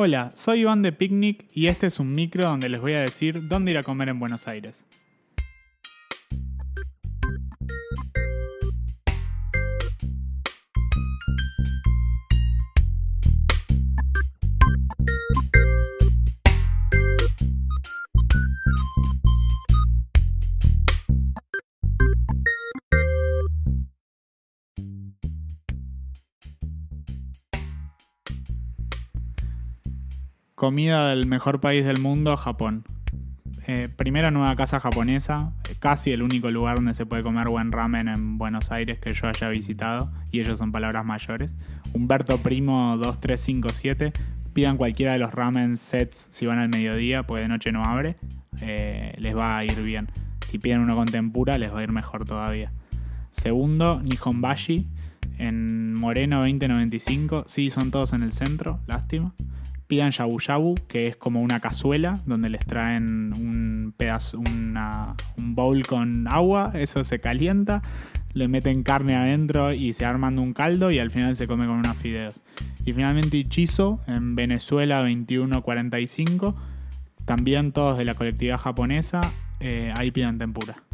Hola, soy Iván de Picnic y este es un micro donde les voy a decir dónde ir a comer en Buenos Aires. Comida del mejor país del mundo, Japón. Eh, primero nueva casa japonesa, casi el único lugar donde se puede comer buen ramen en Buenos Aires que yo haya visitado, y ellos son palabras mayores. Humberto Primo 2357, pidan cualquiera de los ramen sets si van al mediodía, pues de noche no abre, eh, les va a ir bien. Si piden uno con tempura, les va a ir mejor todavía. Segundo, Nihonbashi, en Moreno 2095, sí, son todos en el centro, lástima pidan yabu yabu, que es como una cazuela donde les traen un pedazo, una, un bowl con agua, eso se calienta, le meten carne adentro y se arman un caldo y al final se come con unos fideos. Y finalmente Ichizo en Venezuela 2145, también todos de la colectividad japonesa, eh, ahí pidan tempura.